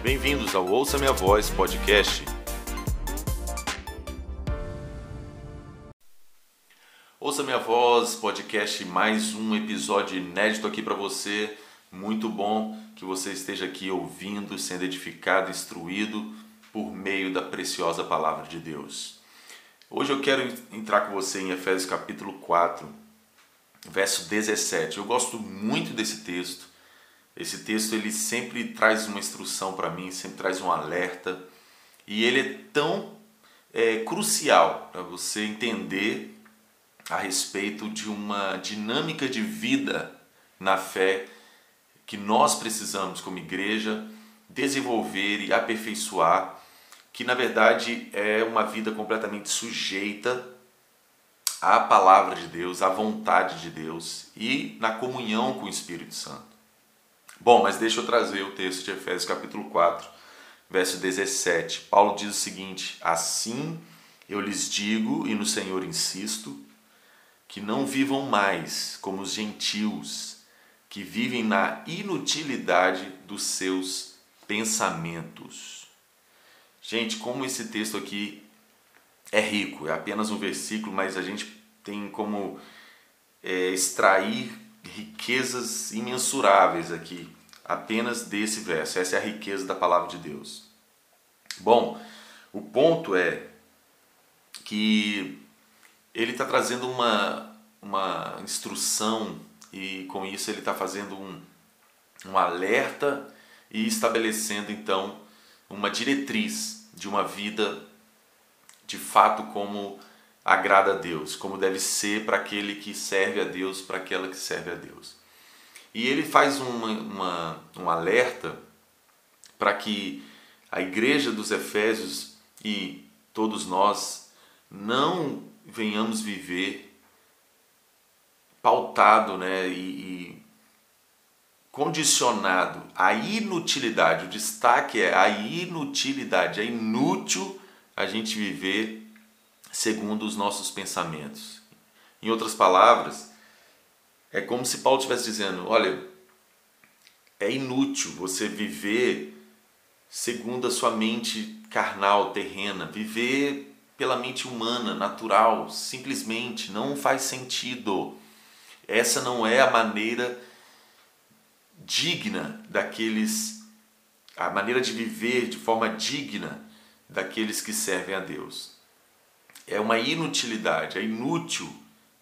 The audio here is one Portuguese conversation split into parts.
Bem-vindos ao Ouça Minha Voz podcast. Ouça Minha Voz podcast, mais um episódio inédito aqui para você. Muito bom que você esteja aqui ouvindo, sendo edificado, instruído por meio da preciosa palavra de Deus. Hoje eu quero entrar com você em Efésios capítulo 4, verso 17. Eu gosto muito desse texto esse texto ele sempre traz uma instrução para mim, sempre traz um alerta e ele é tão é, crucial para você entender a respeito de uma dinâmica de vida na fé que nós precisamos como igreja desenvolver e aperfeiçoar, que na verdade é uma vida completamente sujeita à palavra de Deus, à vontade de Deus e na comunhão com o Espírito Santo. Bom, mas deixa eu trazer o texto de Efésios capítulo 4, verso 17. Paulo diz o seguinte: Assim eu lhes digo e no Senhor insisto, que não vivam mais como os gentios, que vivem na inutilidade dos seus pensamentos. Gente, como esse texto aqui é rico, é apenas um versículo, mas a gente tem como é, extrair riquezas imensuráveis aqui, apenas desse verso. Essa é a riqueza da palavra de Deus. Bom, o ponto é que ele está trazendo uma, uma instrução e com isso ele está fazendo um, um alerta e estabelecendo então uma diretriz de uma vida de fato como agrada a Deus, como deve ser para aquele que serve a Deus, para aquela que serve a Deus. E ele faz uma, uma, um alerta para que a igreja dos Efésios e todos nós não venhamos viver pautado né, e, e condicionado à inutilidade. O destaque é a inutilidade, é inútil a gente viver segundo os nossos pensamentos. Em outras palavras, é como se Paulo estivesse dizendo: olha, é inútil você viver segundo a sua mente carnal, terrena, viver pela mente humana, natural, simplesmente não faz sentido. Essa não é a maneira digna daqueles, a maneira de viver de forma digna daqueles que servem a Deus é uma inutilidade, é inútil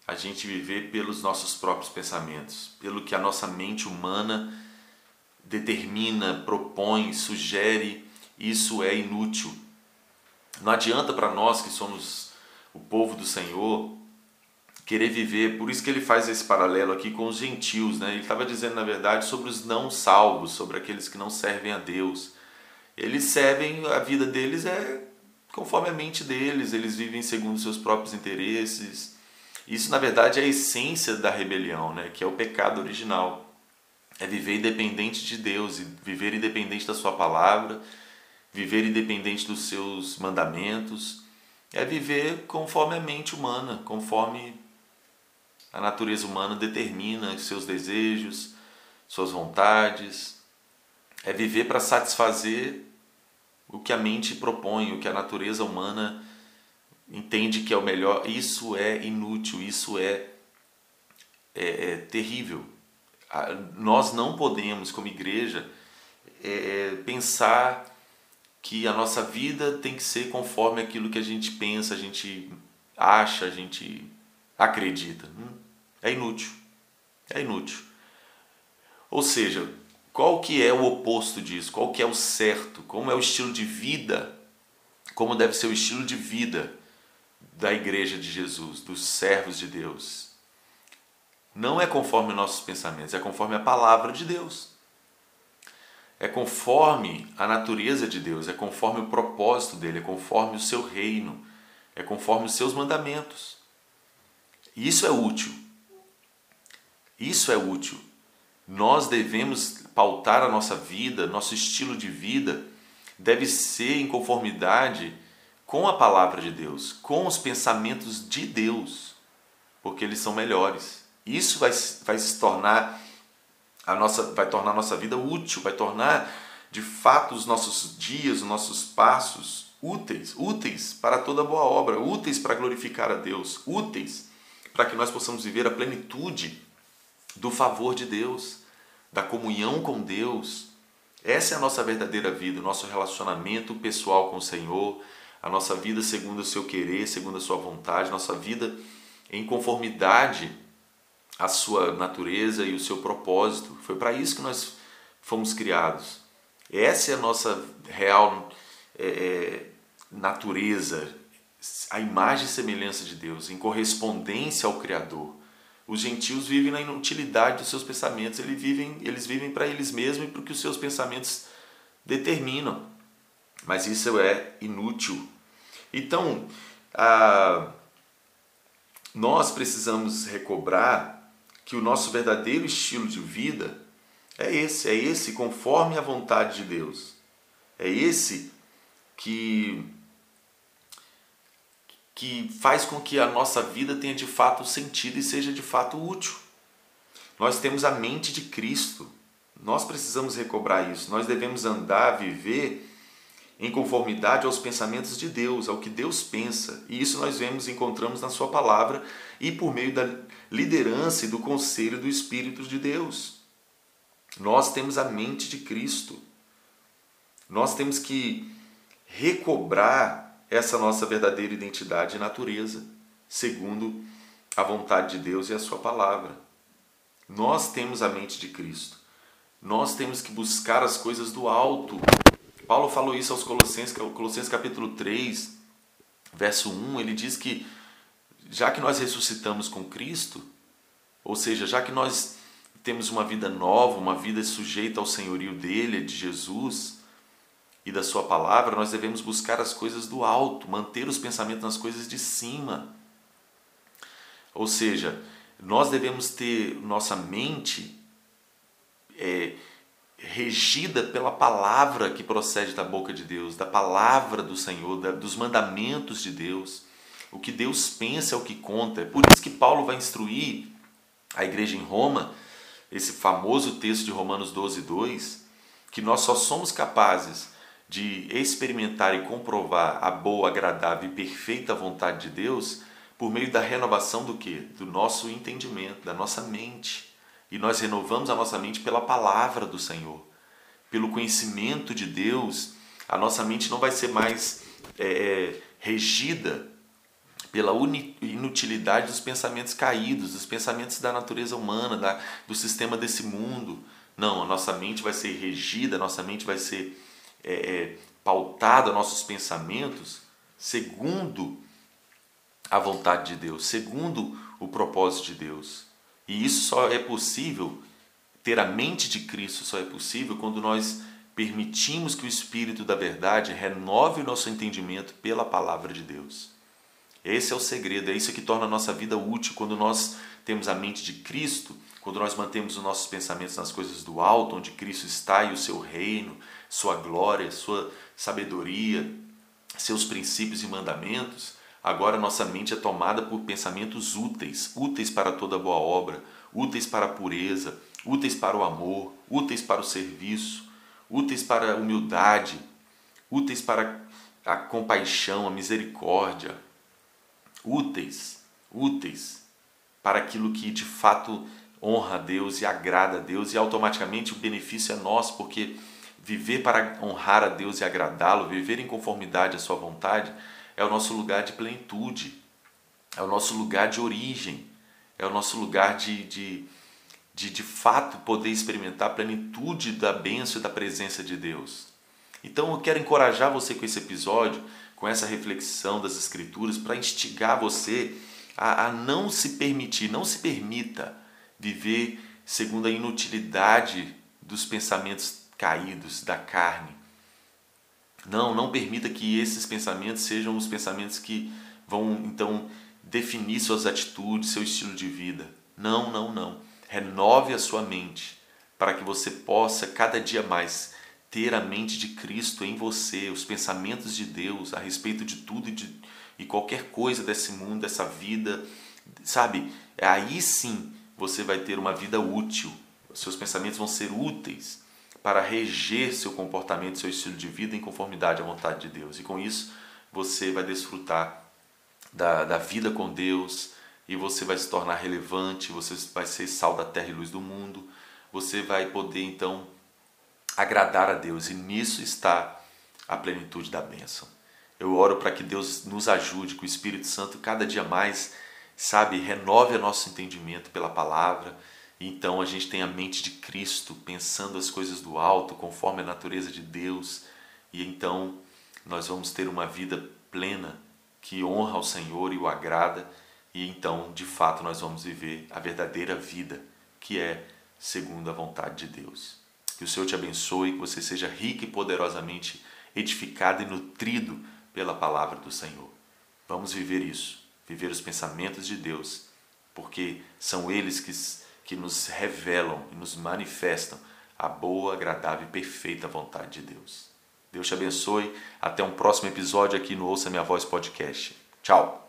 a gente viver pelos nossos próprios pensamentos, pelo que a nossa mente humana determina, propõe, sugere, isso é inútil. Não adianta para nós que somos o povo do Senhor querer viver, por isso que ele faz esse paralelo aqui com os gentios, né? Ele estava dizendo na verdade sobre os não salvos, sobre aqueles que não servem a Deus. Eles servem, a vida deles é conforme a mente deles, eles vivem segundo seus próprios interesses. Isso, na verdade, é a essência da rebelião, né? que é o pecado original. É viver independente de Deus, viver independente da Sua palavra, viver independente dos seus mandamentos. É viver conforme a mente humana, conforme a natureza humana determina seus desejos, suas vontades. É viver para satisfazer o que a mente propõe, o que a natureza humana entende que é o melhor, isso é inútil, isso é, é, é terrível. Nós não podemos, como igreja, é, é, pensar que a nossa vida tem que ser conforme aquilo que a gente pensa, a gente acha, a gente acredita. Hum, é inútil. É inútil. Ou seja, qual que é o oposto disso? Qual que é o certo? Como é o estilo de vida? Como deve ser o estilo de vida da igreja de Jesus, dos servos de Deus? Não é conforme nossos pensamentos, é conforme a palavra de Deus. É conforme a natureza de Deus, é conforme o propósito dele, é conforme o seu reino, é conforme os seus mandamentos. Isso é útil. Isso é útil. Nós devemos pautar a nossa vida, nosso estilo de vida, deve ser em conformidade com a palavra de Deus, com os pensamentos de Deus, porque eles são melhores. Isso vai, vai se tornar a nossa, vai tornar a nossa vida útil, vai tornar de fato os nossos dias, os nossos passos úteis, úteis para toda boa obra, úteis para glorificar a Deus, úteis para que nós possamos viver a plenitude do favor de Deus, da comunhão com Deus. Essa é a nossa verdadeira vida, o nosso relacionamento pessoal com o Senhor, a nossa vida segundo o seu querer, segundo a sua vontade, nossa vida em conformidade à sua natureza e o seu propósito. Foi para isso que nós fomos criados. Essa é a nossa real é, é, natureza, a imagem e semelhança de Deus, em correspondência ao Criador. Os gentios vivem na inutilidade dos seus pensamentos, eles vivem, eles vivem para eles mesmos e para o que os seus pensamentos determinam. Mas isso é inútil. Então, a, nós precisamos recobrar que o nosso verdadeiro estilo de vida é esse, é esse conforme a vontade de Deus. É esse que que faz com que a nossa vida tenha de fato sentido e seja de fato útil. Nós temos a mente de Cristo. Nós precisamos recobrar isso. Nós devemos andar, viver em conformidade aos pensamentos de Deus, ao que Deus pensa. E isso nós vemos, encontramos na Sua palavra e por meio da liderança e do conselho do Espírito de Deus. Nós temos a mente de Cristo. Nós temos que recobrar essa nossa verdadeira identidade e natureza, segundo a vontade de Deus e a Sua palavra. Nós temos a mente de Cristo. Nós temos que buscar as coisas do alto. Paulo falou isso aos Colossenses, Colossenses capítulo 3, verso 1, ele diz que já que nós ressuscitamos com Cristo, ou seja, já que nós temos uma vida nova, uma vida sujeita ao senhorio dele, de Jesus, e da Sua palavra, nós devemos buscar as coisas do alto, manter os pensamentos nas coisas de cima. Ou seja, nós devemos ter nossa mente é, regida pela palavra que procede da boca de Deus, da palavra do Senhor, da, dos mandamentos de Deus. O que Deus pensa é o que conta. É por isso que Paulo vai instruir a igreja em Roma, esse famoso texto de Romanos 12, 2, que nós só somos capazes de experimentar e comprovar a boa, agradável e perfeita vontade de Deus por meio da renovação do que? Do nosso entendimento, da nossa mente. E nós renovamos a nossa mente pela palavra do Senhor, pelo conhecimento de Deus. A nossa mente não vai ser mais é, regida pela inutilidade dos pensamentos caídos, dos pensamentos da natureza humana, da, do sistema desse mundo. Não, a nossa mente vai ser regida, a nossa mente vai ser é, é, pautada nossos pensamentos segundo a vontade de Deus, segundo o propósito de Deus. E isso só é possível, ter a mente de Cristo só é possível quando nós permitimos que o Espírito da Verdade renove o nosso entendimento pela palavra de Deus. Esse é o segredo, é isso que torna a nossa vida útil. Quando nós temos a mente de Cristo, quando nós mantemos os nossos pensamentos nas coisas do alto, onde Cristo está e o seu reino, sua glória, sua sabedoria, seus princípios e mandamentos, agora nossa mente é tomada por pensamentos úteis, úteis para toda boa obra, úteis para a pureza, úteis para o amor, úteis para o serviço, úteis para a humildade, úteis para a compaixão, a misericórdia, úteis, úteis para aquilo que de fato honra a Deus e agrada a Deus e automaticamente o benefício é nosso, porque viver para honrar a Deus e agradá-lo, viver em conformidade à sua vontade, é o nosso lugar de plenitude, é o nosso lugar de origem, é o nosso lugar de, de, de, de fato poder experimentar a plenitude da bênção e da presença de Deus. Então eu quero encorajar você com esse episódio, com essa reflexão das Escrituras, para instigar você a, a não se permitir, não se permita viver segundo a inutilidade dos pensamentos caídos da carne. Não, não permita que esses pensamentos sejam os pensamentos que vão então definir suas atitudes, seu estilo de vida. Não, não, não. Renove a sua mente para que você possa cada dia mais ter a mente de Cristo em você, os pensamentos de Deus a respeito de tudo e, de, e qualquer coisa desse mundo, dessa vida, sabe? Aí sim você vai ter uma vida útil. Seus pensamentos vão ser úteis para reger seu comportamento, seu estilo de vida em conformidade à vontade de Deus. E com isso, você vai desfrutar da, da vida com Deus e você vai se tornar relevante, você vai ser sal da terra e luz do mundo, você vai poder então agradar a Deus e nisso está a plenitude da bênção. Eu oro para que Deus nos ajude, que o Espírito Santo cada dia mais, sabe, renove o nosso entendimento pela palavra e então a gente tem a mente de Cristo, pensando as coisas do alto, conforme a natureza de Deus, e então nós vamos ter uma vida plena que honra ao Senhor e o agrada, e então, de fato, nós vamos viver a verdadeira vida, que é segundo a vontade de Deus. Que o Senhor te abençoe, que você seja rico e poderosamente edificado e nutrido pela palavra do Senhor. Vamos viver isso, viver os pensamentos de Deus, porque são eles que, que nos revelam e nos manifestam a boa, agradável e perfeita vontade de Deus. Deus te abençoe. Até um próximo episódio aqui no Ouça Minha Voz Podcast. Tchau!